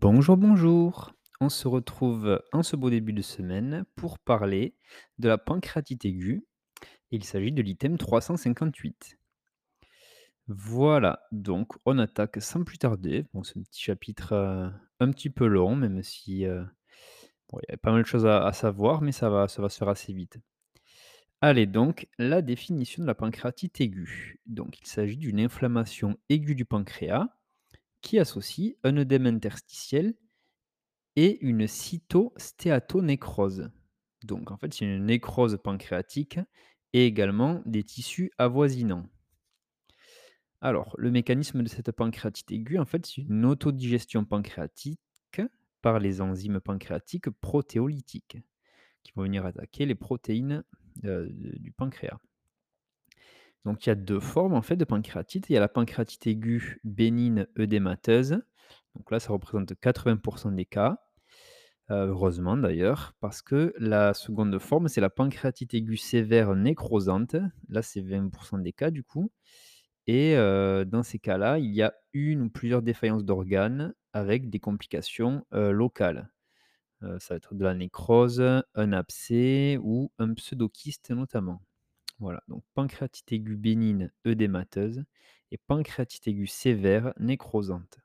Bonjour, bonjour. On se retrouve en ce beau début de semaine pour parler de la pancréatite aiguë. Il s'agit de l'item 358. Voilà, donc on attaque sans plus tarder. Bon, c'est un petit chapitre euh, un petit peu long, même si euh, il y a pas mal de choses à, à savoir, mais ça va, ça va se faire assez vite. Allez, donc la définition de la pancréatite aiguë. Donc il s'agit d'une inflammation aiguë du pancréas qui associe un œdème interstitiel et une cytostéatonécrose. Donc en fait, c'est une nécrose pancréatique et également des tissus avoisinants. Alors, le mécanisme de cette pancréatite aiguë, en fait, c'est une autodigestion pancréatique par les enzymes pancréatiques protéolytiques qui vont venir attaquer les protéines euh, du pancréas. Donc il y a deux formes en fait de pancréatite. Il y a la pancréatite aiguë bénigne œdémateuse. Donc là, ça représente 80% des cas. Euh, heureusement d'ailleurs, parce que la seconde forme, c'est la pancréatite aiguë sévère nécrosante. Là, c'est 20% des cas du coup. Et euh, dans ces cas-là, il y a une ou plusieurs défaillances d'organes avec des complications euh, locales. ça va être de la nécrose, un abcès ou un pseudokyste notamment. Voilà, donc pancréatite aiguë bénigne œdémateuse et pancréatite aiguë sévère nécrosante.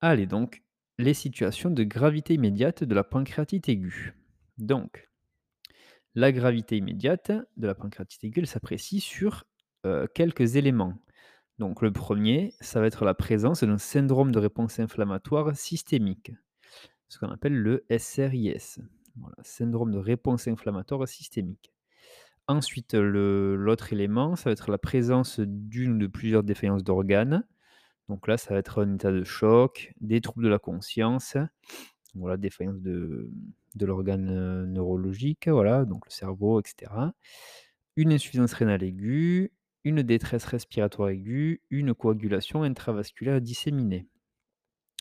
Allez donc, les situations de gravité immédiate de la pancréatite aiguë. Donc, la gravité immédiate de la pancréatite aiguë, s'apprécie sur euh, quelques éléments. Donc, le premier, ça va être la présence d'un syndrome de réponse inflammatoire systémique, ce qu'on appelle le SRIS. Voilà, syndrome de réponse inflammatoire systémique. Ensuite, l'autre élément, ça va être la présence d'une ou de plusieurs défaillances d'organes, donc là, ça va être un état de choc, des troubles de la conscience, voilà, défaillance de, de l'organe euh, neurologique, voilà, donc le cerveau, etc. Une insuffisance rénale aiguë, une détresse respiratoire aiguë, une coagulation intravasculaire disséminée.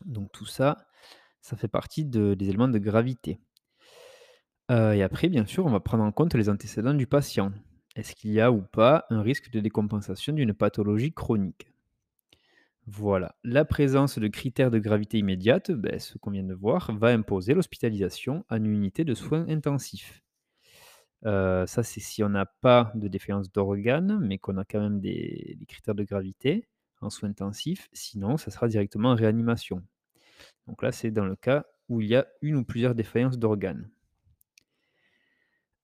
Donc tout ça, ça fait partie des éléments de gravité. Euh, et après, bien sûr, on va prendre en compte les antécédents du patient. Est-ce qu'il y a ou pas un risque de décompensation d'une pathologie chronique? Voilà. La présence de critères de gravité immédiate, ben, ce qu'on vient de voir, va imposer l'hospitalisation en unité de soins intensifs. Euh, ça, c'est si on n'a pas de défaillance d'organes, mais qu'on a quand même des, des critères de gravité en soins intensifs. Sinon, ça sera directement en réanimation. Donc là, c'est dans le cas où il y a une ou plusieurs défaillances d'organes.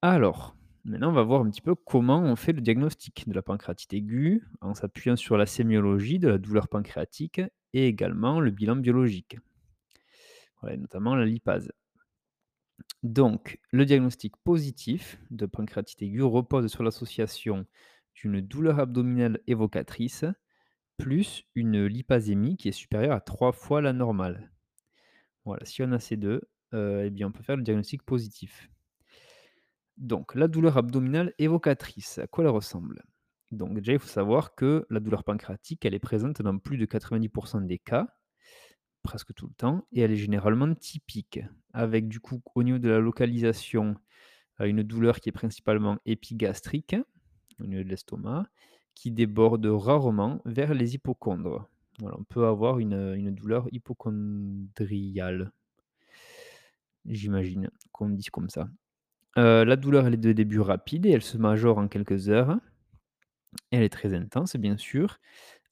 Alors, Maintenant, on va voir un petit peu comment on fait le diagnostic de la pancréatite aiguë en s'appuyant sur la sémiologie de la douleur pancréatique et également le bilan biologique, voilà, notamment la lipase. Donc, le diagnostic positif de pancréatite aiguë repose sur l'association d'une douleur abdominale évocatrice plus une lipasémie qui est supérieure à trois fois la normale. Voilà, si on a ces deux, euh, eh bien on peut faire le diagnostic positif. Donc, la douleur abdominale évocatrice, à quoi elle ressemble? Donc, déjà, il faut savoir que la douleur pancréatique, elle est présente dans plus de 90% des cas, presque tout le temps, et elle est généralement typique, avec du coup, au niveau de la localisation, euh, une douleur qui est principalement épigastrique, au niveau de l'estomac, qui déborde rarement vers les hypochondres. On peut avoir une, douleur hypochondriale, j'imagine qu'on dit comme ça. Euh, la douleur, est de début rapide et elle se majore en quelques heures. Elle est très intense, bien sûr.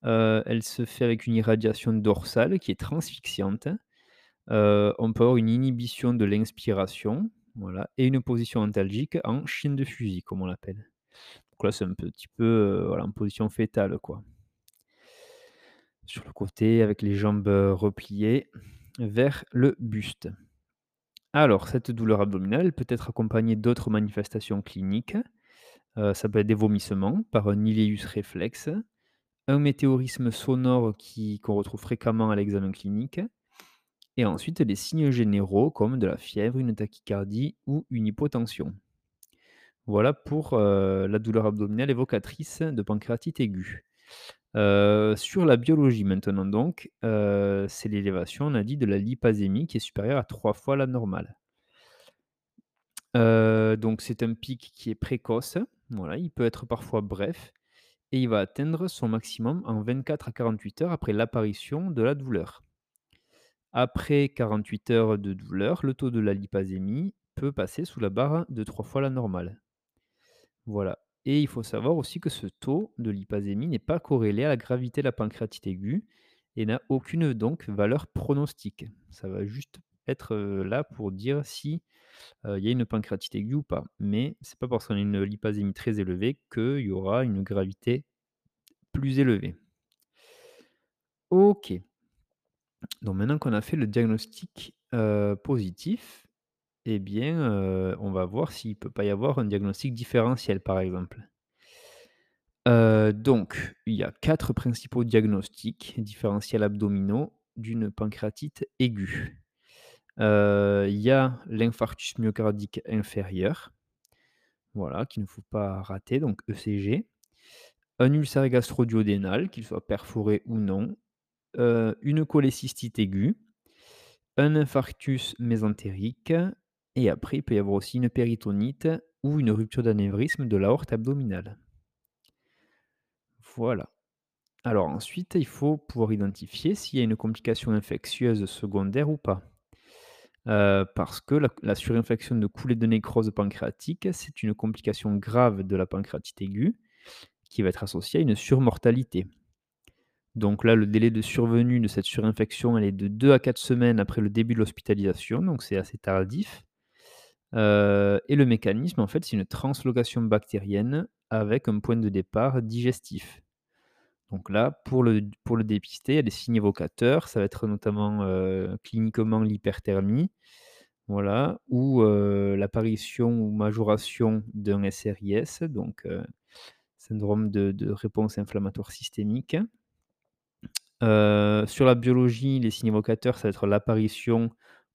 Euh, elle se fait avec une irradiation dorsale qui est transfixiante. Euh, on peut avoir une inhibition de l'inspiration, et une position antalgique en chien de fusil, comme on l'appelle. Donc là, c'est un petit peu en position fétale, quoi. Sur le côté, avec les jambes repliées vers le buste. Alors, cette douleur abdominale peut être accompagnée d'autres manifestations cliniques. Euh, ça peut être des vomissements par un iléus réflexe, un météorisme sonore qu'on retrouve fréquemment à l'examen clinique, et ensuite des signes généraux comme de la fièvre, une tachycardie ou une hypotension. Voilà pour euh, la douleur abdominale évocatrice de pancréatite aiguë. Sur la biologie maintenant donc, c'est l'élévation, on a dit, de la lipasémie qui est supérieure à trois fois la normale. Donc c'est un pic qui est précoce, il peut être parfois bref et il va atteindre son maximum en 24 à 48 heures après l'apparition de la douleur. Après 48 heures de douleur, le taux de la lipasémie peut passer sous la barre de 3 fois la normale. Voilà et il faut savoir aussi que ce taux de lipasémie n'est pas corrélé à la gravité de la pancréatite aiguë et n'a aucune donc valeur pronostique. Ça va juste être, là pour dire si, il y a une pancréatite aiguë ou pas. Mais c'est pas parce qu'on a une lipasémie très élevée qu'il y aura une gravité plus élevée. OK. Donc maintenant qu'on a fait le diagnostic, positif, eh bien, heu, on va voir s'il peut pas y avoir un diagnostic différentiel, par exemple. Heu, donc il y a 4 principaux diagnostics différentiels abdominaux d'une pancréatite aiguë. Heu, il y a l'infarctus myocardique inférieur, voilà, qu'il ne faut pas rater, donc ECG. Un ulcère gastro-duodénal, qu'il soit perforé ou non. Une cholécystite aiguë. Un infarctus mésentérique et après il peut y avoir aussi une péritonite ou une rupture d'anévrisme de l'aorte abdominale. Voilà. Alors ensuite, il faut pouvoir identifier s'il y a une complication infectieuse secondaire ou pas. Heu, parce que la la surinfection de coulées de nécrose pancréatique, c'est une complication grave de la pancréatite aiguë, qui va être associée à une surmortalité. Donc là, le délai de survenue de cette surinfection, elle est de 2 à 4 semaines après le début de l'hospitalisation, donc c'est assez tardif. Heu et le mécanisme, en fait, c'est une translocation bactérienne avec un point de départ digestif. Donc là, pour le pour le dépister, il y a des signes évocateurs, ça va être notamment, heu, cliniquement l'hyperthermie, voilà, ou heu, l'apparition ou majoration d'un SRIS, donc syndrome de de réponse inflammatoire systémique. Sur la biologie, les signes évocateurs, ça va être l'apparition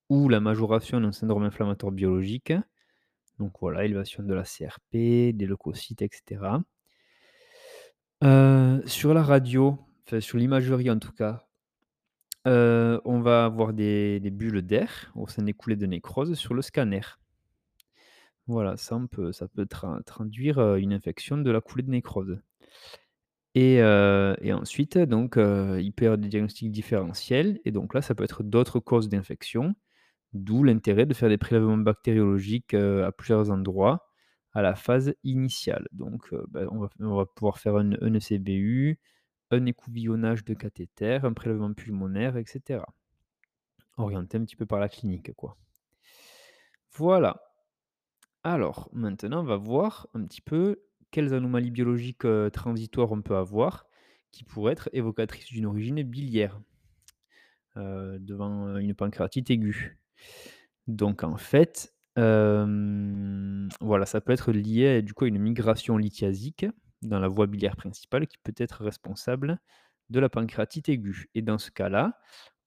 ou la majoration d'un syndrome inflammatoire biologique. Donc voilà, élévation de la CRP, des leucocytes et cetera. Heu, sur la radio, sur l'imagerie en tout cas, heu, on va avoir des bulles d'air au sein des coulées de nécrose sur le scanner. Voilà, ça peut ça peut tra traduire, heu, une infection de la coulée de nécrose et et ensuite donc il peut y avoir des diagnostics différentiels et donc là, ça peut être d'autres causes d'infection, d'où l'intérêt de faire des prélèvements bactériologiques, heu, à plusieurs endroits à la phase initiale. Donc heu, bah, on va pouvoir faire un ECBU, un écouvillonnage de cathéter, un prélèvement pulmonaire et cetera. Orienté un petit peu par la clinique, quoi. Voilà. Alors, maintenant, on va voir un petit peu quelles anomalies biologiques, heu, transitoires on peut avoir, qui pourraient être évocatrices d'une origine biliaire, devant, une pancréatite aiguë. Donc en fait, voilà, ça peut être lié, du coup, à une migration lithiasique dans la voie biliaire principale qui peut être responsable de la pancréatite aiguë et dans ce cas-là,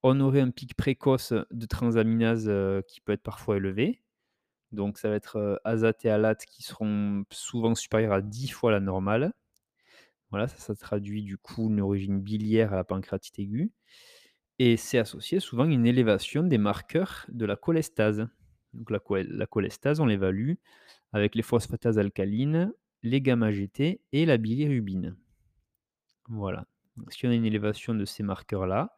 on aurait un pic précoce de transaminase, heu, qui peut être parfois élevé. Donc ça va être, heu, azate et alate qui seront souvent supérieurs à 10 fois la normale. Voilà, ça, ça traduit du coup une origine biliaire à la pancréatite aiguë et c'est associé souvent à une élévation des marqueurs de la cholestase. Donc la cholestase, on l'évalue avec les phosphatases alcalines, les gamma-GT et la bilirubine. Voilà. Si on a une élévation de ces marqueurs-là,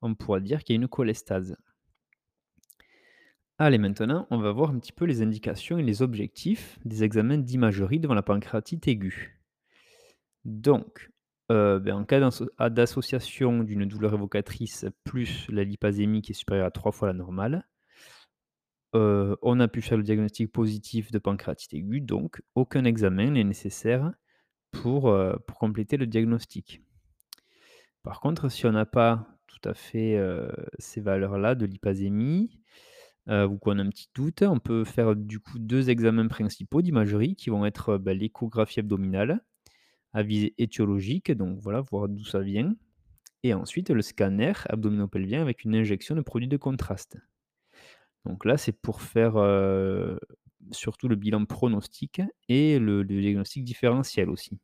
on pourra dire qu'il y a une cholestase. Allez, maintenant, on va voir un petit peu les indications et les objectifs des examens d'imagerie devant la pancréatite aiguë. Donc, heu, ben, en cas d'asso a d'association d'une douleur évocatrice plus la lipasémie qui est supérieure à 3 fois la normale, heu, on a pu faire le diagnostic positif de pancréatite aiguë, donc aucun examen n'est nécessaire pour, pour compléter le diagnostic. Par contre, si on n'a pas tout à fait, ces valeurs-là de lipasémie, ou qu'on a un petit doute, on peut faire du coup 2 examens principaux d'imagerie qui vont être, bah, l'échographie abdominale à visée étiologique, donc voilà, voir d'où ça vient et ensuite le scanner abdominopelvien avec une injection de produit de contraste. Donc là, c'est pour faire, heu, surtout le bilan pronostic et le diagnostic différentiel aussi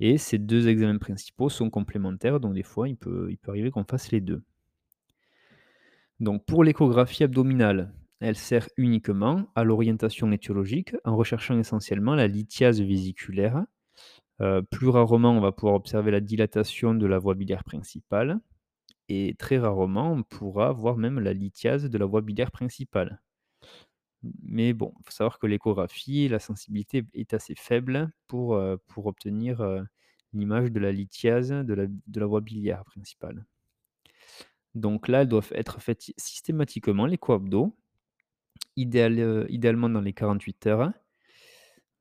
et ces 2 examens principaux sont complémentaires, donc des fois, il peut il peut arriver qu'on fasse les 2. Donc pour l'échographie abdominale, elle sert uniquement à l'orientation étiologique en recherchant essentiellement la lithiase vésiculaire. Heu, plus rarement, on va pouvoir observer la dilatation de la voie biliaire principale et très rarement, on pourra voir même la lithiase de la voie biliaire principale. mais bon, il faut savoir que l'échographie, la sensibilité est assez faible pour, pour obtenir, heu, l'image de la lithiase de la voie biliaire principale. Donc là, elles doivent être faites systématiquement, l'écho abdos, idéal idéalement dans les 48 heures.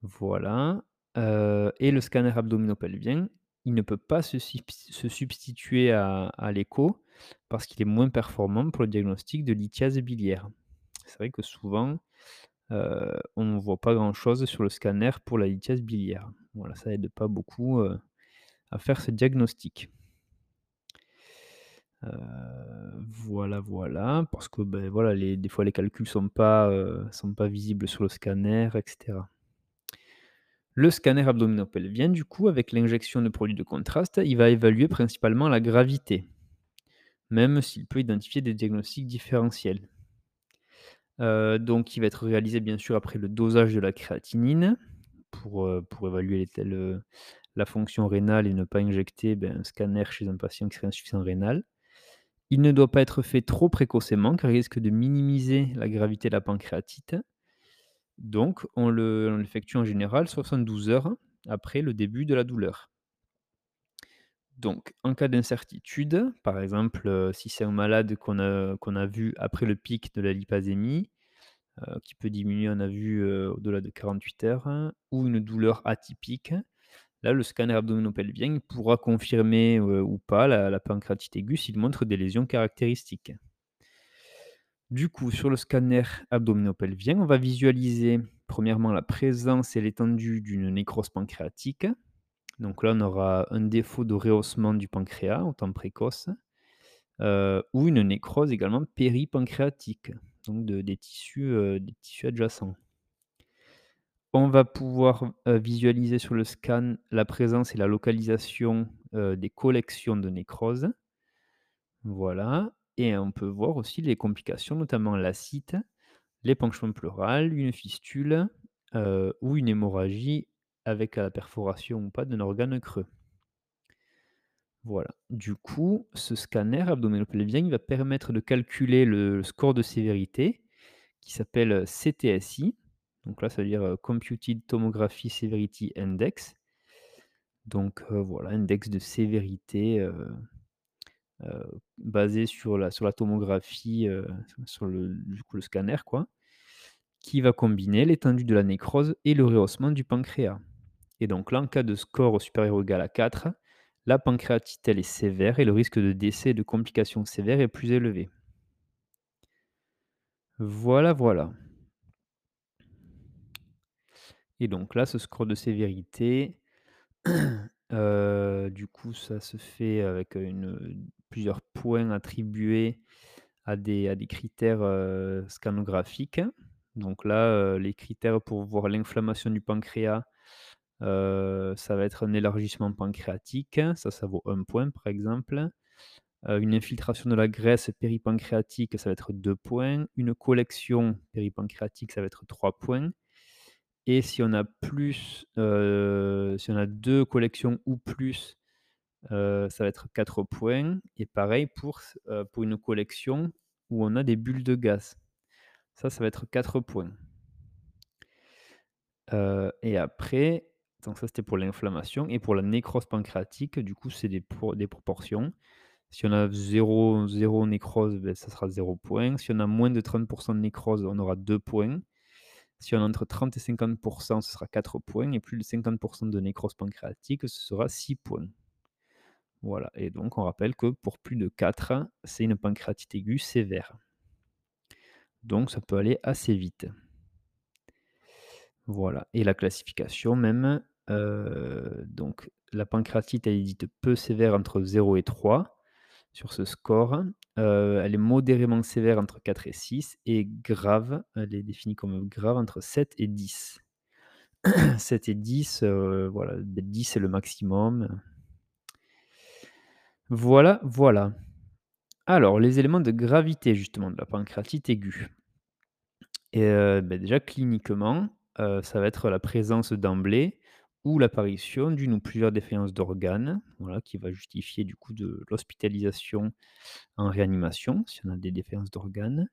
Voilà, heu et le scanner abdominopelvien, il ne peut pas se subs se substituer à l'écho parce qu'il est moins performant pour le diagnostic de lithiase biliaire. C'est vrai que souvent, heu, on ne voit pas grand-chose sur le scanner pour la lithiase biliaire. Voilà, ça aide pas beaucoup, heu, à faire ce diagnostic. Voilà, voilà, parce que, beh, voilà, des fois les calculs sont pas, heu, sont pas visibles sur le scanner et cetera. Le scanner abdominopelvien, du coup, avec l'injection de produits de contraste, il va évaluer principalement la gravité, même s'il peut identifier des diagnostics différentiels. Heu, donc il va être réalisé bien sûr après le dosage de la créatinine pour, pour évaluer heu, la fonction rénale et ne pas injecter, ben, un scanner chez un patient qui serait insuffisant rénal. Il ne doit pas être fait trop précocement car il risque de minimiser la gravité de la pancréatite. Donc on le on l'effectue en général 72 heures après le début de la douleur. Donc en cas d'incertitude, par exemple, heu, si c'est un malade qu'on a vu après le pic de la lypasémie, heu, qui peut diminuer, on a vu, heu, au-delà de 48 heures, ou une douleur atypique, là, le scanner abdominopelvien pourra confirmer, ou pas la la pancréatite aiguë s'il montre des lésions caractéristiques. Du coup, sur le scanner abdominopelvien, on va visualiser premièrement la présence et l'étendue d'une nécrose pancréatique. Donc là, on aura un défaut de rehaussement du pancréas au temps précoce, heu, ou une nécrose également péripancréatique, donc de des tissus, adjacents. On va pouvoir, heu, visualiser sur le scan la présence et la localisation, des collections de nécrose. Voilà et on peut voir aussi les complications, notamment l'ascite, l'épanchement pleural, une fistule, heu, ou une hémorragie avec la perforation ou pas d'un organe creux. Voilà. Du coup, ce scanner abdominopelvien, il va permettre de calculer le score de sévérité qui s'appelle, heu, CTSI. Donc là, ça veut dire, heu, Computed Tomography Severity Index. Donc, voilà, index de sévérité, basé sur la sur la tomographie, heu, sur le scanner, quoi, qui va combiner l'étendue de la nécrose et le rehaussement du pancréas. Et donc là, en cas de score supérieur ou égal à 4, la pancréatite, est sévère et le risque de décès et de complications sévères est plus élevé. Voilà, voilà. Et donc là, ce score de sévérité, heu, du coup, ça se fait avec, une, plusieurs points attribués à des à des critères, heu, scanographiques. Donc là, heu, les critères pour voir l'inflammation du pancréas, heu, ça va être un élargissement pancréatique, ça, ça vaut un point, par exemple. Une infiltration de la graisse péripancréatique, ça va être 2 points. Une collection péripancréatique, ça va être 3 points. Et si on a plus, si on a 2 collections ou plus, ça va être 4 points et pareil pour une collection où on a des bulles de gaz. Ça, ça va être 4 points. Et après donc ça, c'était pour l'inflammation et pour la nécrose pancréatique, du coup, c'est des proportions. Si on a zéro 0 nécrose, beh, ça sera 0 points. Si on a moins de 30 de nécrose, on aura 2 points. Si on a entre 30 et 50 ce sera 4 points et plus de 50 de nécrose pancréatique, ce sera 6 points. Voilà et donc on rappelle que pour plus de 4, c'est une pancréatite aiguë sévère. Donc ça peut aller assez vite. Voilà et la classification même, heu, donc la pancréatite, elle est dite peu sévère entre 0 et 3 sur ce score. Heu, elle est modérément sévère entre 4 et 6 et grave, elle est définie comme grave entre 7 et 10. 7 et 10, heu, voilà, beh, 10 c'est le maximum. Voilà, voilà. Alors les éléments de gravité justement de la pancréatite aiguë et heu, bah, déjà cliniquement, heu, ça va être la présence d'emblée ou l'apparition d'une ou plusieurs défaillances d'organes, voilà, qui va justifier du coup de l'hospitalisation en réanimation, si on a des défaillances d'organes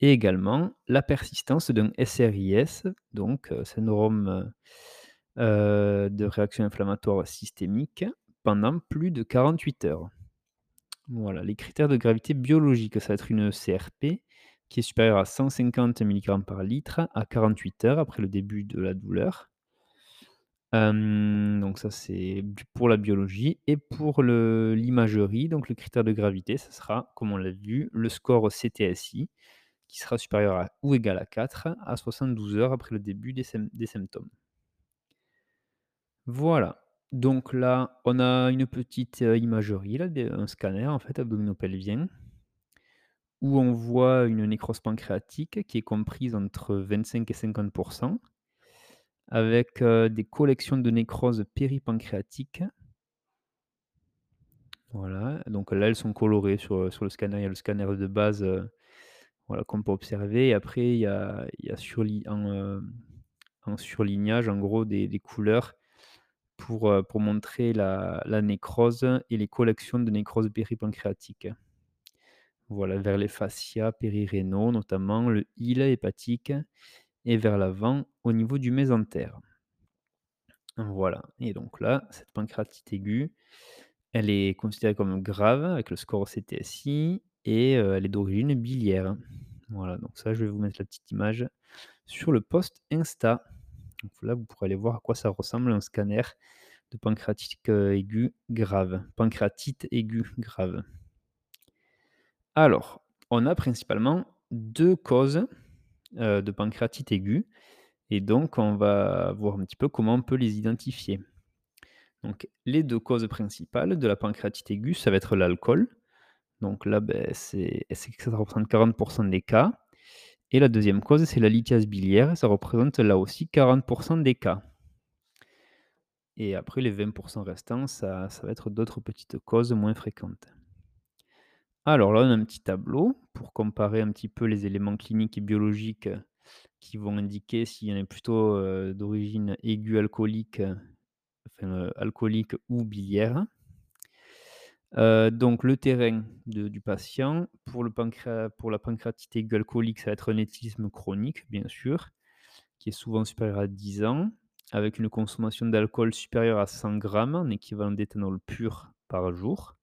et également la persistance d'un SRIS, donc heu, syndrome, de réaction inflammatoire systémique pendant plus de 48 heures. Voilà, les critères de gravité biologique, ça va être une CRP qui est supérieure à 150 milligrammes par litre à 48 heures après le début de la douleur. Donc ça c'est pour la biologie et pour l'imagerie, donc le critère de gravité, ce sera, comme on l'a vu, le score CTSI qui sera supérieur à ou égal à 4 à 72 heures après le début des symptômes. Voilà, donc là, on a une petite, heu, imagerie là, un scanner en fait abdominopelvien où on voit une nécrose pancréatique qui est comprise entre 25 et 50% avec, heu, des collections de nécroses péripancréatiques. Voilà, donc là, elles sont colorées sur, sur le scanner. Il y a le scanner de base, voilà, qu'on peut observer et après il y a en, surlignage, en gros, des couleurs pour, heu, pour montrer la nécrose et les collections de nécroses péripancréatiques. Voilà, vers les fascias périrénaux, notamment le île hépatique et vers l'avant au niveau du mésentère. Voilà et donc là, cette pancréatite aiguë, elle est considérée comme grave avec le score CTSI et heu, elle est d'origine biliaire. Voilà, donc ça, je vais vous mettre la petite image sur le post Insta. Donc là, vous pourrez aller voir à quoi ça ressemble un scanner de pancréatite, heu, aiguë grave, pancréatite aiguë grave. Alors, on a principalement 2 causes, heu, de pancréatite aiguë et donc on va voir un petit peu comment on peut les identifier. Donc les 2 causes principales de la pancréatite aiguë, ça va être l'alcool. Donc là, beh, c'est c'est que ça représente 40% des cas et la deuxième cause, c'est la lithiase biliaire, ça représente là aussi 40% des cas. Et après les 20% restants, ça va être d'autres petites causes moins fréquentes. Alors là, on a un petit tableau pour comparer un petit peu les éléments cliniques et biologiques, heu, qui vont indiquer s'il y en a plutôt, heu, d'origine aiguë alcoolique, heu, enfin, alcoolique ou biliaire. Heu, donc le terrain du patient pour la pancréatite aiguë ça va être un éthylisme chronique, bien sûr, qui est souvent supérieur à 10 ans, avec une consommation d'alcool supérieure à 100 grammes en équivalent d'éthanol pur par jour.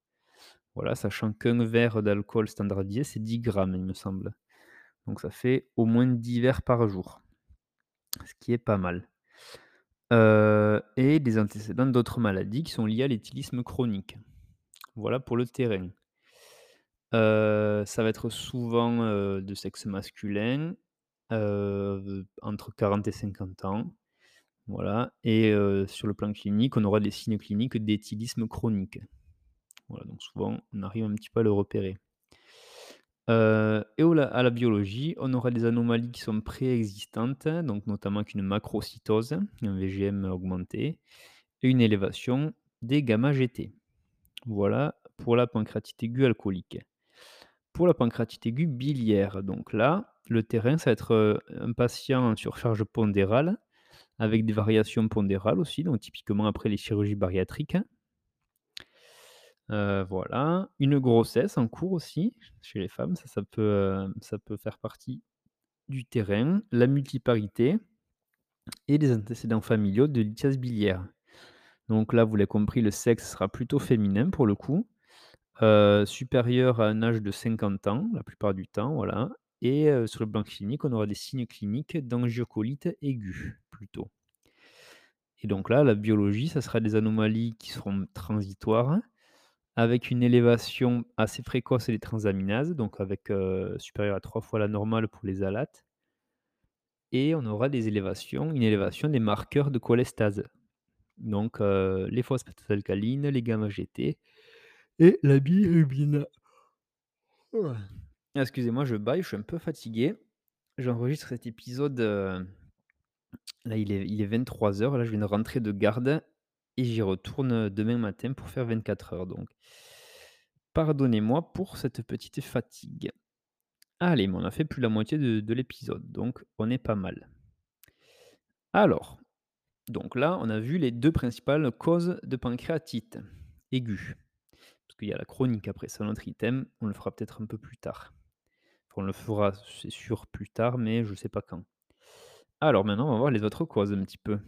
Voilà, sachant qu'un verre d'alcool standardisé, c'est 10 grammes, il me semble. Donc ça fait au moins 10 verres par jour, ce qui est pas mal. Heu et des antécédents d'autres maladies qui sont liées à l'éthylisme chronique. Voilà pour le terrain. Ça va être souvent, de sexe masculin, entre 40 et 50 ans, voilà et sur le plan clinique, on aura des signes cliniques d'éthylisme chronique. Voilà, donc souvent, on arrive un petit peu à le repérer. Et à la biologie, on aura des anomalies qui sont préexistantes, donc notamment qu'une macrocytose, un VGM augmenté et une élévation des gamma-GT. Voilà pour la pancréatite aiguë alcoolique. Pour la pancréatite aiguë biliaire, donc là, le terrain, ça va être, heu, un patient en surcharge pondérale, avec des variations pondérales aussi, donc typiquement après les chirurgies bariatriques. Heu, voilà, une grossesse en cours aussi, chez les femmes, ça ça peut, faire partie du terrain, la multiparité et des antécédents familiaux de lithiase biliaire. Donc là, vous l'avez compris, le sexe sera plutôt féminin pour le coup, heu, supérieur à un âge de 50 ans, la plupart du temps, voilà et heu, sur le plan clinique, on aura des signes cliniques d'angiocolite aiguë, plutôt. Et donc là, la biologie, ça sera des anomalies qui seront transitoires, avec une élévation assez précoce des transaminases, donc avec, heu, supérieure à 3 fois la normale pour les ALAT et on aura des élévations une élévation des marqueurs de cholestase. Donc, les phosphates alcalines, les gamma-GT et la bilirubine. Excusez-moi, je bâille, je suis un peu fatigué. J'enregistre cet épisode, là, il est il est 23:00, là, je viens de rentrer de garde et j'y retourne, demain matin pour faire 24 heures, donc pardonnez-moi pour cette petite fatigue. Allez, mais on a fait plus de la moitié de de l'épisode, donc on est pas mal. Alors Donc là, on a vu les 2 principales causes de pancréatite aiguë. Parce qu'il y a la chronique après, c'est un autre item, on le fera peut-être un peu plus tard. On le fera, c'est sûr, plus tard, mais je ne sais pas quand. Alors maintenant, on va voir les autres causes un petit peu,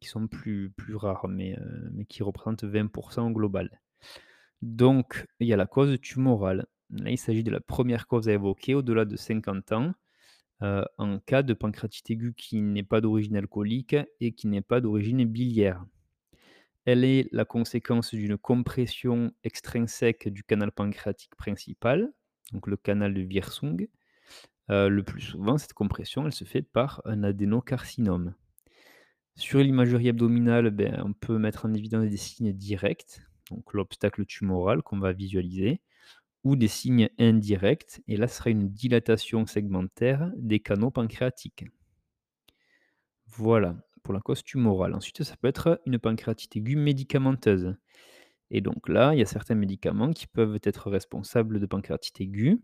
qui sont plus plus rares, mais heu, mais qui représentent 20 au global. Donc il y a la cause tumorale. Là, il s'agit de la première cause à évoquer au-delà de 50 ans, en cas de pancréatite aiguë qui n'est pas d'origine alcoolique et qui n'est pas d'origine biliaire. Elle est la conséquence d'une compression extrinsèque du canal pancréatique principal, donc le canal de Wirsung. Heu, le plus souvent, cette compression, elle se fait par un adénocarcinome. Sur l'imagerie abdominale, ben, on peut mettre en évidence des signes directs, donc l'obstacle tumoral qu'on va visualiser, ou des signes indirects, et là, ce sera une dilatation segmentaire des canaux pancréatiques. Voilà, pour la cause tumorale. Ensuite, ça peut être une pancréatite aiguë médicamenteuse. Et donc là, il y a certains médicaments qui peuvent être responsables de pancréatite aiguë.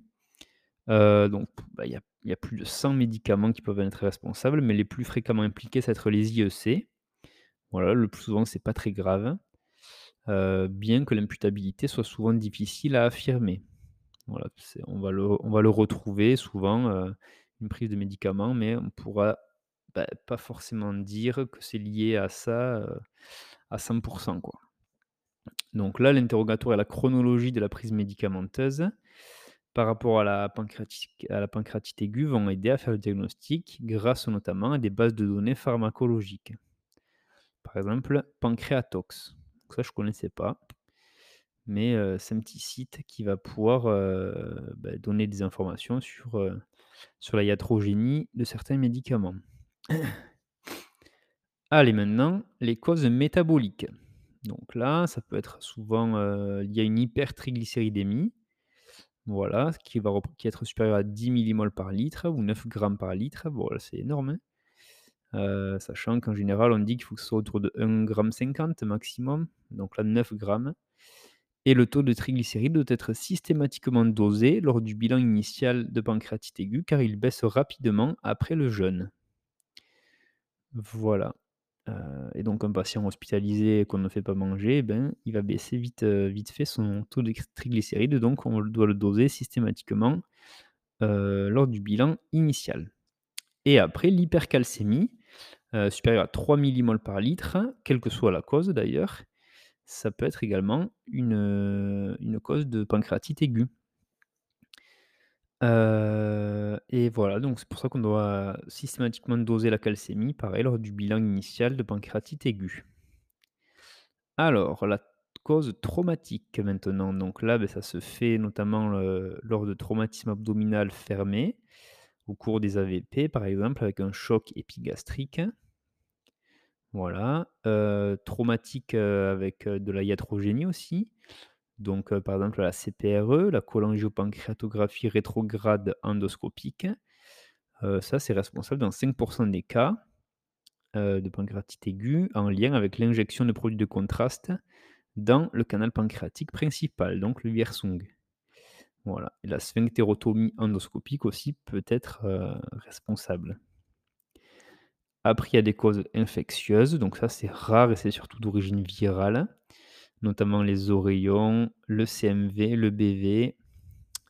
Euh, donc, bah, il y, a, plus de 100 médicaments qui peuvent être responsables, mais les plus fréquemment impliqués, ça être les IEC. Voilà, le plus souvent, c'est pas très grave, euh, bien que l'imputabilité soit souvent difficile à affirmer. On va le, retrouver souvent, euh, une prise de médicaments, mais on pourra bah, pas forcément dire que c'est lié à ça euh, à 100%, quoi. Donc là, l'interrogatoire et la chronologie de la prise médicamenteuse par rapport à la pancréatite, à la pancréatite aiguë vont aider à faire le diagnostic grâce notamment à des bases de données pharmacologiques. Par exemple, Pancreatox. Donc ça, je ne connaissais pas. Mais c'est un petit site qui va pouvoir bah, donner des informations sur, sur la iatrogénie de certains médicaments. Allez, maintenant, les causes métaboliques. Donc là, ça peut être souvent lié à une hypertriglycéridémie, voilà, qui va qui être supérieur à 10 millimoles par litre ou 9 grammes par litre. Bon, c'est énorme, hein. Sachant qu'en général, on dit qu'il faut que ce soit autour de 1,50 g maximum, donc là 9 grammes. Et le taux de triglycérides doit être systématiquement dosé lors du bilan initial de pancréatite aiguë car il baisse rapidement après le jeûne. Voilà. Euh, et donc un patient hospitalisé qu'on ne fait pas manger, eh ben, il va baisser vite, euh, vite fait son taux de triglycérides, donc on doit le doser systématiquement euh, lors du bilan initial. Et après, l'hypercalcémie, supérieure à 3 millimoles par litre, quelle que soit la cause d'ailleurs, ça peut être également une, une cause de pancréatite aiguë. Euh, et voilà, donc c'est pour ça qu'on doit systématiquement doser la calcémie, pareil, lors du bilan initial de pancréatite aiguë. Alors, la cause traumatique maintenant, donc là, ben, ça se fait notamment lors de traumatisme abdominal fermé, au cours des AVP par exemple, avec un choc épigastrique. Voilà. Euh, traumatique euh, avec de la iatrogénie aussi. Donc, par exemple, la CPRE, la cholangiopancréatographie rétrograde endoscopique. ça, c'est responsable dans 5% des cas de pancréatite aiguë en lien avec l'injection de produits de contraste dans le canal pancréatique principal, donc le Wirsung. Voilà. La sphinctérotomie endoscopique aussi peut être responsable. Après, il y a des causes infectieuses, donc ça c'est rare et c'est surtout d'origine virale notamment les oreillons, le CMV, le BV,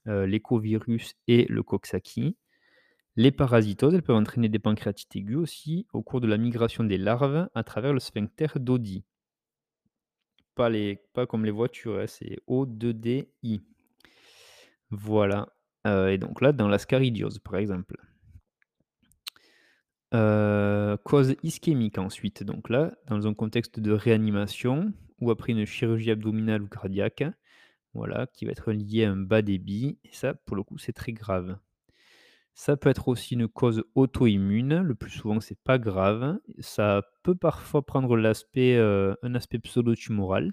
euh, l'écovirus et le Coxsackie. Les parasitoses, elles peuvent entraîner des pancréatites aiguës aussi au cours de la migration des larves à travers le sphincter les, pas comme les voitures, hein, c'est O2DI. Voilà. Euh, et donc là, dans l'ascaridiose, par exemple. Euh, cause ischémique ensuite. Donc là, dans un contexte de réanimation, ou après une chirurgie abdominale ou cardiaque, voilà, qui va être liée à un bas débit. Et ça, pour le coup, c'est très grave. Ça peut être aussi une cause auto-immune. Le plus souvent, c'est pas grave. Ça peut parfois prendre l'aspect, euh, un aspect pseudo-tumoral.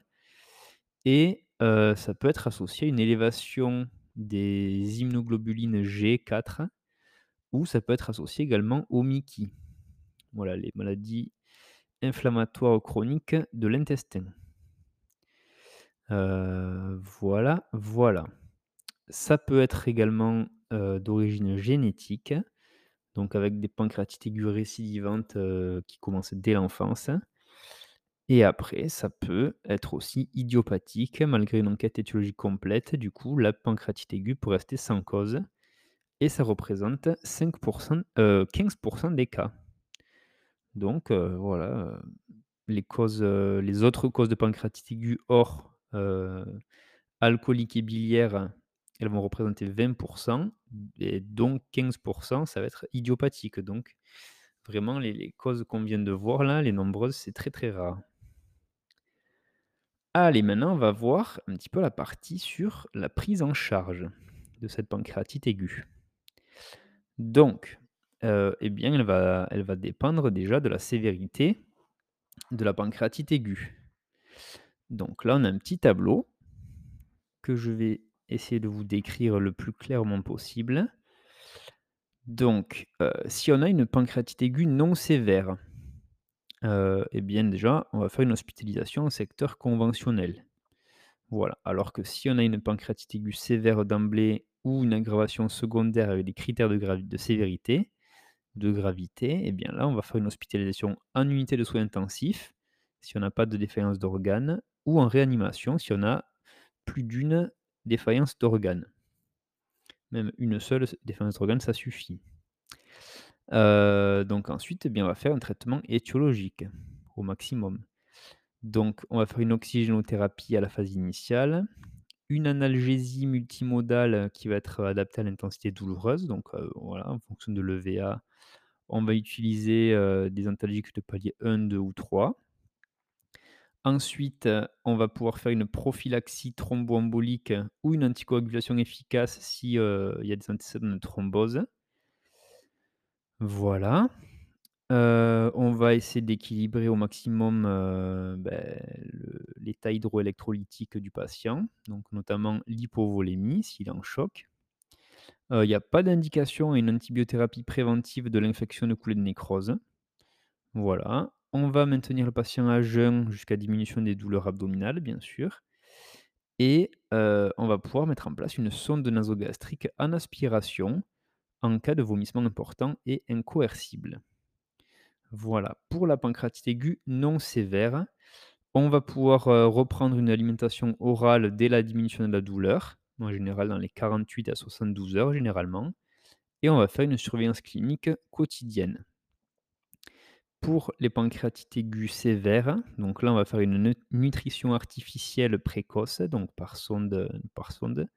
Et ça peut être associé à une élévation des immunoglobulines G4 ou ça peut être associé également au MICI. Voilà, les maladies inflammatoires chroniques de l'intestin. Euh, voilà, voilà. Ça peut être également, euh, d'origine génétique. donc avec des pancréatites aiguës récidivantes, heu, qui commencent dès l'enfance. Et après, ça peut être aussi idiopathique malgré une enquête étiologique complète. Du coup, la pancréatite aiguë peut rester sans cause et ça représente 5 heu, 15% des cas. Donc heu, voilà, heu, les causes, les autres causes de pancréatite aiguë hors, alcoolique et biliaire, elles vont représenter 20% et donc 15% ça va être idiopathique. Donc vraiment les causes qu'on vient de voir là, les nombreuses, c'est très, très rare. Allez, maintenant, on va voir un petit peu la partie sur la prise en charge de cette pancréatite aiguë. Donc, heu, eh bien, elle va dépendre déjà de la sévérité de la pancréatite aiguë. Donc là, on a un petit tableau que je vais essayer de vous décrire le plus clairement possible. Donc, heu, si on a une pancréatite aiguë non sévère, heu, eh bien, déjà, on va faire une hospitalisation en secteur conventionnel. Voilà, alors que si on a une pancréatite aiguë sévère d'emblée ou une aggravation secondaire avec des critères de de sévérité, de gravité, eh bien là, on va faire une hospitalisation en unité de soins intensifs, si on n'a pas de défaillance d'organes, ou en réanimation si on a plus d'une défaillance d'organes. Même une seule défaillance d'organes, ça suffit. Heu, donc ensuite, eh bien, on va faire un traitement étiologique au maximum. Donc on va faire une oxygénothérapie à la phase initiale, une analgésie multimodale qui va être adaptée à l'intensité douloureuse, donc heu, voilà, en fonction de l'EVA, on va utiliser, heu, des antalgiques de palier 1, 2 ou 3. Ensuite, on va pouvoir faire une prophylaxie thromboembolique ou une anticoagulation efficace si, heu, il y a des antécédents de thrombose. Voilà. Heu, on va essayer d'équilibrer au maximum, beh, le l'état hydroélectrolytique du patient, donc notamment l'hypovolémie s'il est en choc. Il y a pas d'indication à une antibiothérapie préventive de l'infection de coulée de nécrose. Voilà. On va maintenir le patient à jeun jusqu'à diminution des douleurs abdominales, bien sûr et on va pouvoir mettre en place une sonde nasogastrique en aspiration en cas de vomissement important et incoercible. Voilà, pour la pancréatite aiguë non sévère, on va pouvoir, heu, reprendre une alimentation orale dès la diminution de la douleur, en général dans les 48 à 72 heures généralement et on va faire une surveillance clinique quotidienne. Pour les pancréatites aiguës sévères, donc là, on va faire une nut nutrition artificielle précoce, donc par sonde, par sonde,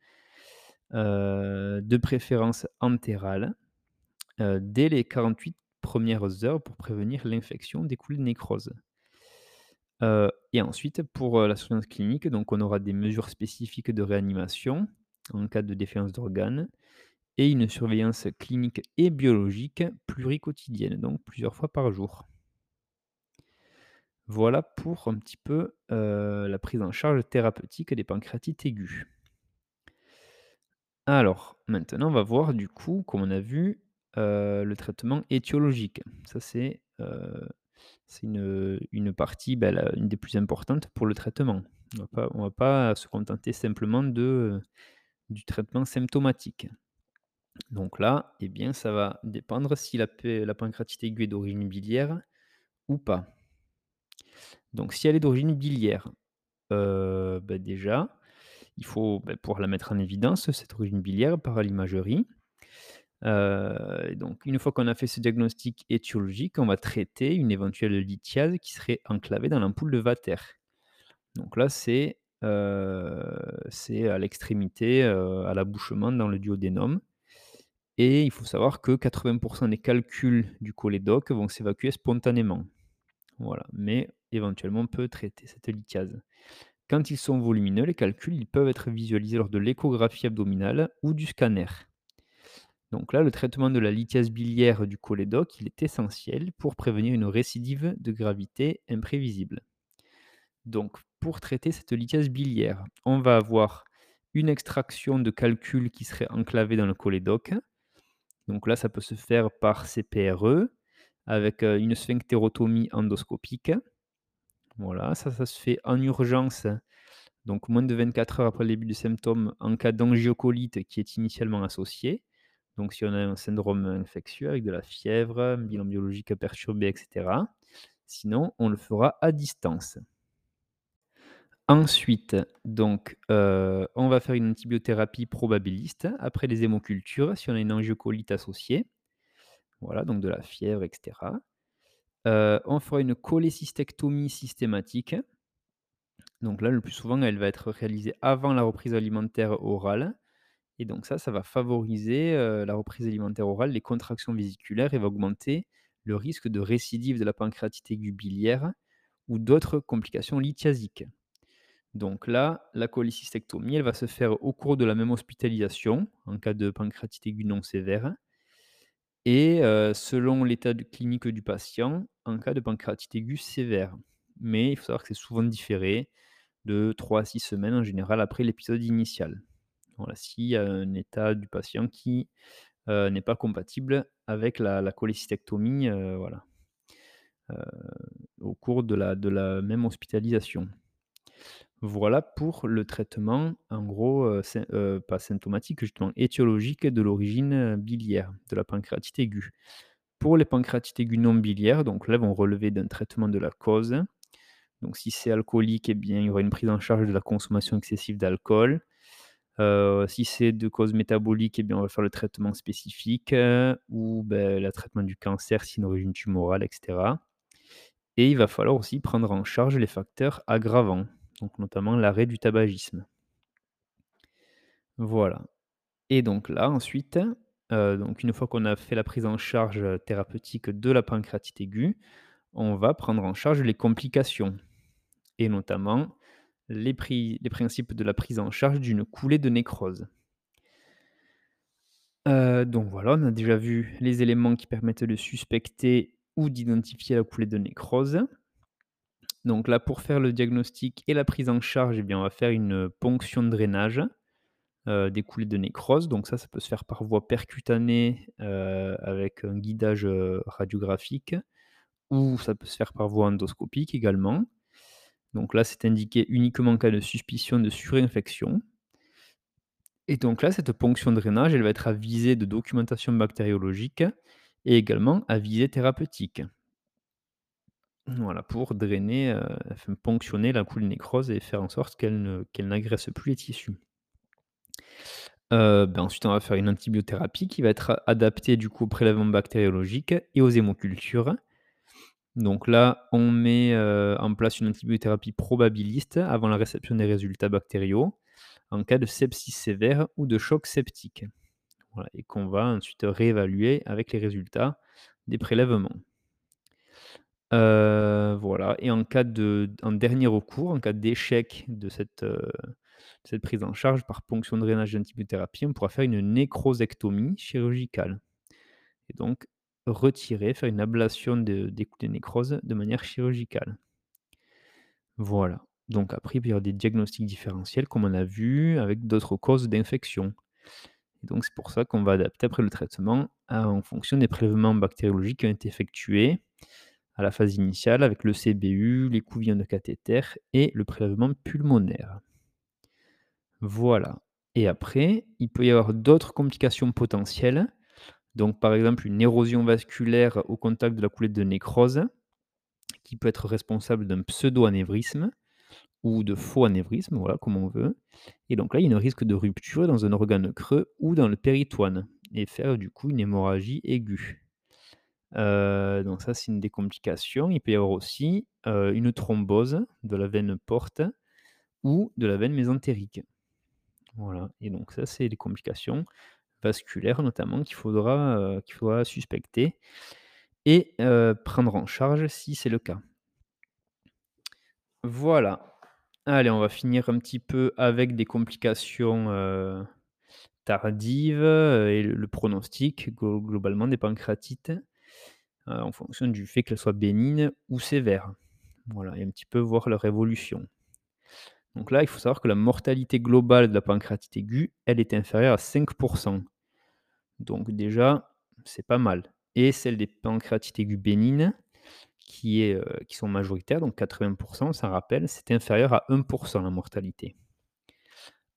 de préférence entérale, heu, dès les 48 premières heures pour prévenir l'infection des coulées de nécrose. Heu et ensuite pour, la surveillance clinique, donc on aura des mesures spécifiques de réanimation en cas de défaillance d'organes et une surveillance clinique et biologique pluriquotidienne, donc plusieurs fois par jour. Voilà pour un petit peu, la prise en charge thérapeutique des pancréatites aiguës. Alors, maintenant on va voir du coup, comme on a vu, heu, le traitement étiologique. Ça c'est, c'est une, partie, la une des plus importantes pour le traitement. On on va pas se contenter simplement de, du traitement symptomatique. Donc là, eh bien, ça va dépendre si la la pancréatite aiguë est d'origine biliaire ou pas. Donc si elle est d'origine biliaire, heu, bah, déjà, il faut, bah, pouvoir la mettre en évidence, cette origine biliaire par l'imagerie. Et donc une fois qu'on a fait ce diagnostic étiologique, on va traiter une éventuelle lithiase qui serait enclavée dans l'ampoule de Vater. Donc là, c'est, c'est à l'extrémité, heu, à l'abouchement dans le duodénum et il faut savoir que 80% des calculs du cholédoque vont s'évacuer spontanément. Voilà, mais éventuellement on peut traiter cette lithiase. Quand ils sont volumineux, les calculs, peuvent être visualisés lors de l'échographie abdominale ou du scanner. Donc là, le traitement de la lithiase biliaire du cholédoque, est essentiel pour prévenir une récidive de gravité imprévisible. Donc, pour traiter cette lithiase biliaire, on va avoir une extraction de calcul qui serait enclavé dans le cholédoque. Donc là, ça peut se faire par CPRE avec euh, une sphinctérotomie endoscopique. Voilà, ça, ça se fait en urgence, donc moins de 24 heures après le début des symptômes, en cas d'angiocolite qui est initialement associé. Donc si on a un syndrome infectieux avec de la fièvre, un bilan biologique perturbé, et cetera. Sinon, on le fera à distance. Ensuite, donc, heu, on va faire une antibiothérapie probabiliste après les hémocultures, si on a une angiocolite associée. Voilà, donc de la fièvre, et Heu, on fera une cholécystectomie systématique. Donc là, le plus souvent, elle va être réalisée avant la reprise alimentaire orale et donc ça, ça va favoriser, heu, la reprise alimentaire orale, les contractions vésiculaires et va augmenter le risque de récidive de la pancréatite aiguë biliaire ou d'autres complications lithiasiques. Donc là, la cholécystectomie, elle va se faire au cours de la même hospitalisation, en cas de pancréatite aiguë non sévère et selon l'état clinique du patient, en cas de pancréatite aiguë sévère. Mais il faut savoir que c'est souvent différé de 3 à 6 semaines en général après l'épisode initial. Voilà, s'il y a un état du patient qui, n'est pas compatible avec la la cholécystectomie, voilà, au cours de la même hospitalisation. Voilà pour le traitement, en gros, sym heu, pas symptomatique, justement étiologique de l'origine, heu, biliaire, de la pancréatite aiguë. Pour les pancréatites aiguës non biliaires, donc là, vont relever d'un traitement de la cause. Donc si c'est alcoolique, eh bien, il y aura une prise en charge de la consommation excessive d'alcool. Si c'est de cause métabolique, eh bien, on va faire le traitement spécifique, ou beh, le traitement du cancer, si une origine tumorale, et cetera. Et il va falloir aussi prendre en charge les facteurs aggravants, donc notamment l'arrêt du tabagisme. Voilà et donc là, ensuite, heu, donc une fois qu'on a fait la prise en charge, heu, thérapeutique de la pancréatite aiguë, on va prendre en charge les complications et notamment les les principes de la prise en charge d'une coulée de nécrose. Heu, donc voilà, on a déjà vu les éléments qui permettent de suspecter ou d'identifier la coulée de nécrose. Donc là, pour faire le diagnostic et la prise en charge, eh bien, on va faire une ponction de drainage, heu, des coulées de nécrose. Donc ça, ça peut se faire par voie percutanée, heu, avec un guidage, radiographique ou ça peut se faire par voie endoscopique également. Donc là, c'est indiqué uniquement en cas de suspicion de surinfection. Et donc là, cette ponction de drainage, elle va être à visée de documentation bactériologique et également à visée thérapeutique. Voilà, pour drainer, enfin ponctionner la coulée nécrose et faire en sorte qu'elle n'agresse plus les tissus. Heu, ben, ensuite, on va faire une antibiothérapie qui va être adaptée du coup au prélèvement bactériologique et aux hémocultures. Donc là, on met, heu, en place une antibiothérapie probabiliste avant la réception des résultats bactériaux, en cas de sepsis sévère ou de choc septique. Et qu'on va ensuite réévaluer avec les résultats des prélèvements. Heu, voilà. Et en cas de dernier recours, en cas d'échec de cette, heu, cette prise en charge par ponction de drainage d'antibiothérapie, on pourra faire une nécrosectomie chirurgicale. Et donc retirer, faire une ablation de des des nécroses de manière chirurgicale. Voilà, donc après il y avoir des diagnostics différentiels comme on a vu avec d'autres causes d'infection. Et donc c'est pour ça qu'on va adapter après le traitement en fonction des prélèvements bactériologiques qui ont été effectués à la phase initiale avec le CBU, l'écouvillon de cathéter et le prélèvement pulmonaire. Voilà et après, il peut y avoir d'autres complications potentielles, donc par exemple une érosion vasculaire au contact de la coulée de nécrose, qui peut être responsable d'un pseudo-anévrisme ou de faux anévrisme, voilà comme on veut et donc là, il y a un risque de rupture dans un organe creux ou dans le péritoine et faire du coup une hémorragie aiguë. Heu, donc ça, c'est une des complications. Il peut y avoir aussi, heu, une thrombose de la veine porte ou de la veine mésentérique. Voilà et donc ça, c'est les complications vasculaires notamment qu'il faudra, heu, qu'il faudra suspecter et prendre en charge si c'est le cas. Voilà. Allez, on va finir un petit peu avec des complications, tardives, et le le pronostic glo globalement des pancréatites, heu, en fonction du fait qu'elles soient bénignes ou sévères. Voilà et un petit peu voir leur évolution. Donc là, il faut savoir que la mortalité globale de la pancréatite aiguë, elle est inférieure à 5% Donc déjà, c'est pas mal et celle des pancréatites aiguës bénignes qui est, heu, qui sont majoritaires, donc 80% ça rappelle, c'est inférieur à 1% la mortalité.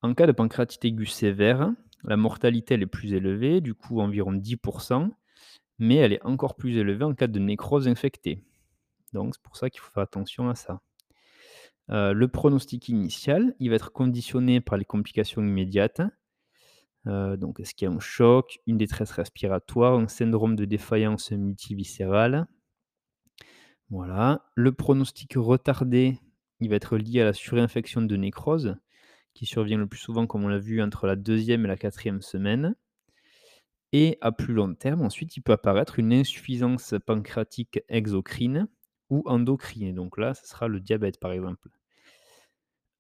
En cas de pancréatite aiguë sévère, La mortalité, elle est plus élevée, du coup environ 10 mais elle est encore plus élevée en cas de nécrose infectée. Donc c'est pour ça qu'il faut faire attention à ça. Heu, le pronostic initial, il va être conditionné par les complications immédiates. Heu, donc est-ce qu'il y a un choc, une détresse respiratoire, un syndrome de défaillance multiviscérale? Voilà. Le pronostic retardé, il va être lié à la surinfection de nécrose, qui survient le plus souvent, comme on l'a vu, entre la deuxième et la quatrième semaine. Et à plus long terme, ensuite, il peut apparaître une insuffisance pancréatique exocrine ou endocrine. Donc là, ce sera le diabète, par exemple.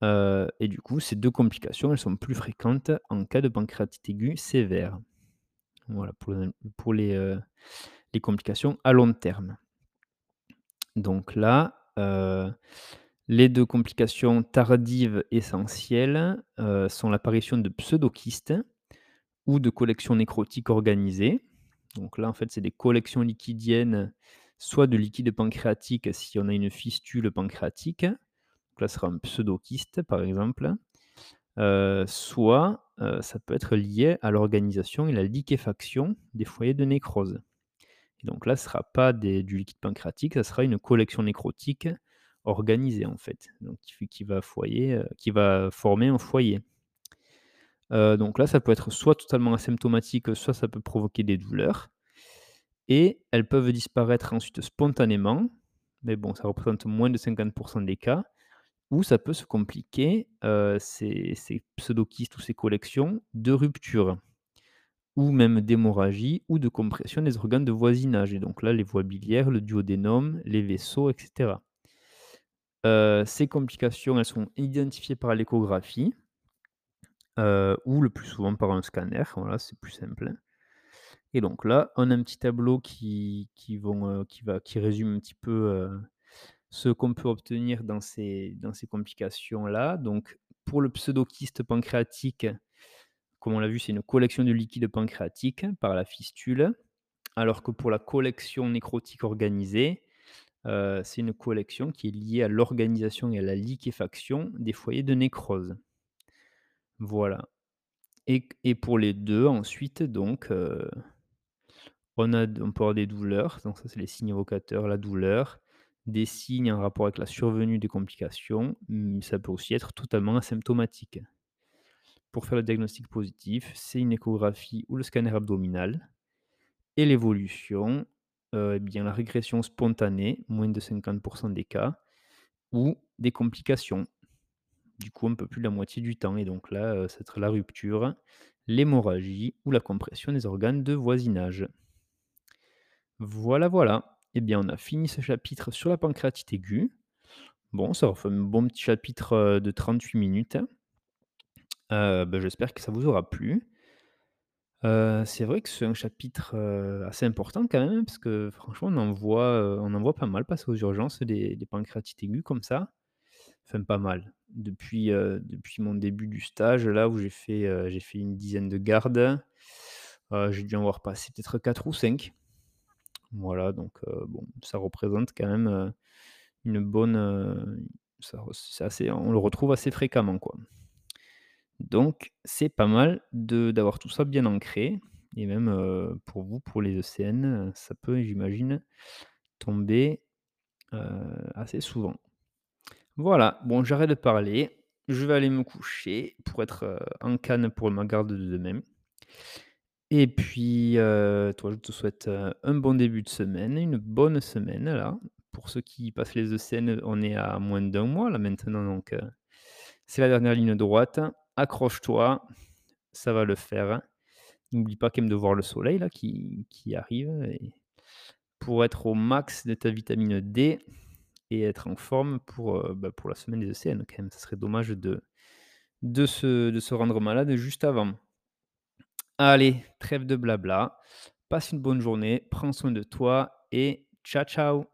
Heu et du coup, ces 2 complications, elles sont plus fréquentes en cas de pancréatite aiguë sévère. Voilà pour pour les, complications à long terme. Donc là, heu, les 2 complications tardives essentielles, sont l'apparition de pseudokystes ou de collections nécrotiques organisées. Donc là, en fait, c'est des collections liquidiennes, soit de liquide pancréatique si on a une fistule pancréatique, donc là, ce sera un pseudokyste, par exemple, heu, soit, heu, ça peut être lié à l'organisation et la liquéfaction des foyers de nécrose. Donc là, ce sera pas du liquide pancréatique, ça sera une collection nécrotique organisée, en fait, donc qui qui va former un foyer. Heu, donc là, ça peut être soit totalement asymptomatique, soit ça peut provoquer des douleurs et elles peuvent disparaître ensuite spontanément, mais bon, ça représente moins de 50% des cas ou ça peut se compliquer, heu, ces ces ou ces collections, de rupture ou même d'hémorragie ou de compression des organes de voisinage et donc là, les voies biliaires, le duodénum, les vaisseaux et cetera. Heu, ces complications, elles sont identifiées par l'échographie, heu, ou le plus souvent par un scanner, voilà, c'est plus simple et donc là, on a un petit tableau qui qui qui va qui résume un petit peu, heu, ce qu'on peut obtenir dans ces dans ces complications-là. Donc pour le pseudokyste pancréatique, comme on l'a vu, c'est une collection de liquide pancréatique par la fistule, alors que pour la collection nécrotique organisée, c'est une collection qui est liée à l'organisation et à la liquéfaction des foyers de nécrose. Voilà et pour les 2 ensuite donc, on peut avoir des douleurs, donc ça c'est les signes évocateurs, la douleur, des signes en rapport avec la survenue des complications, mmh, ça peut aussi être totalement asymptomatique. Pour faire le diagnostic positif, c'est une échographie ou le scanner abdominal et l'évolution, eh bien la régression spontanée, moins de 50% des cas ou des complications. Du coup, un peu plus de la moitié du temps et donc là, heu, ça va être la rupture, l'hémorragie ou la compression des organes de voisinage. Voilà, voilà. Eh bien, on a fini ce chapitre sur la pancréatite aiguë. Bon, ça refait un bon petit chapitre, heu, de 38 minutes. Heu, bah, j'espère que ça vous aura plu. C'est vrai que c'est un chapitre, assez important quand même, parce que franchement on en voit, heu, on en voit pas mal passer aux urgences des des pancréatites aiguës comme ça. Enfin pas mal. Depuis, heu, depuis mon début du stage là où j'ai fait, heu, j'ai fait une dizaine de gardes, heu, j'ai dû en voir passer peut-être 4 ou 5. Voilà donc bon, ça représente quand même, une bonne, ça assez on le retrouve assez fréquemment, quoi. Donc c'est pas mal d'avoir tout ça bien ancré et même, pour vous, pour les ECN, ça peut, j'imagine, tomber, assez souvent. Voilà, bon j'arrête de parler, je vais aller me coucher pour être, heu, en canne pour ma garde de demain. Et puis, heu, toi, je te souhaite, heu, un bon début de semaine, une bonne semaine là. Pour ceux qui passent les ECN, on est à moins d'un mois là maintenant donc c'est la dernière ligne droite. Accroche-toi, ça va le faire. N'oublie pas quand même de voir le soleil là qui arrive pour être au max de ta vitamine D être en forme pour, heu, bah, la semaine des ECN quand même. Ce serait dommage de de se de se rendre malade juste avant. Allez, trêve de blabla, passe une bonne journée, prends soin de toi et ciao ciao!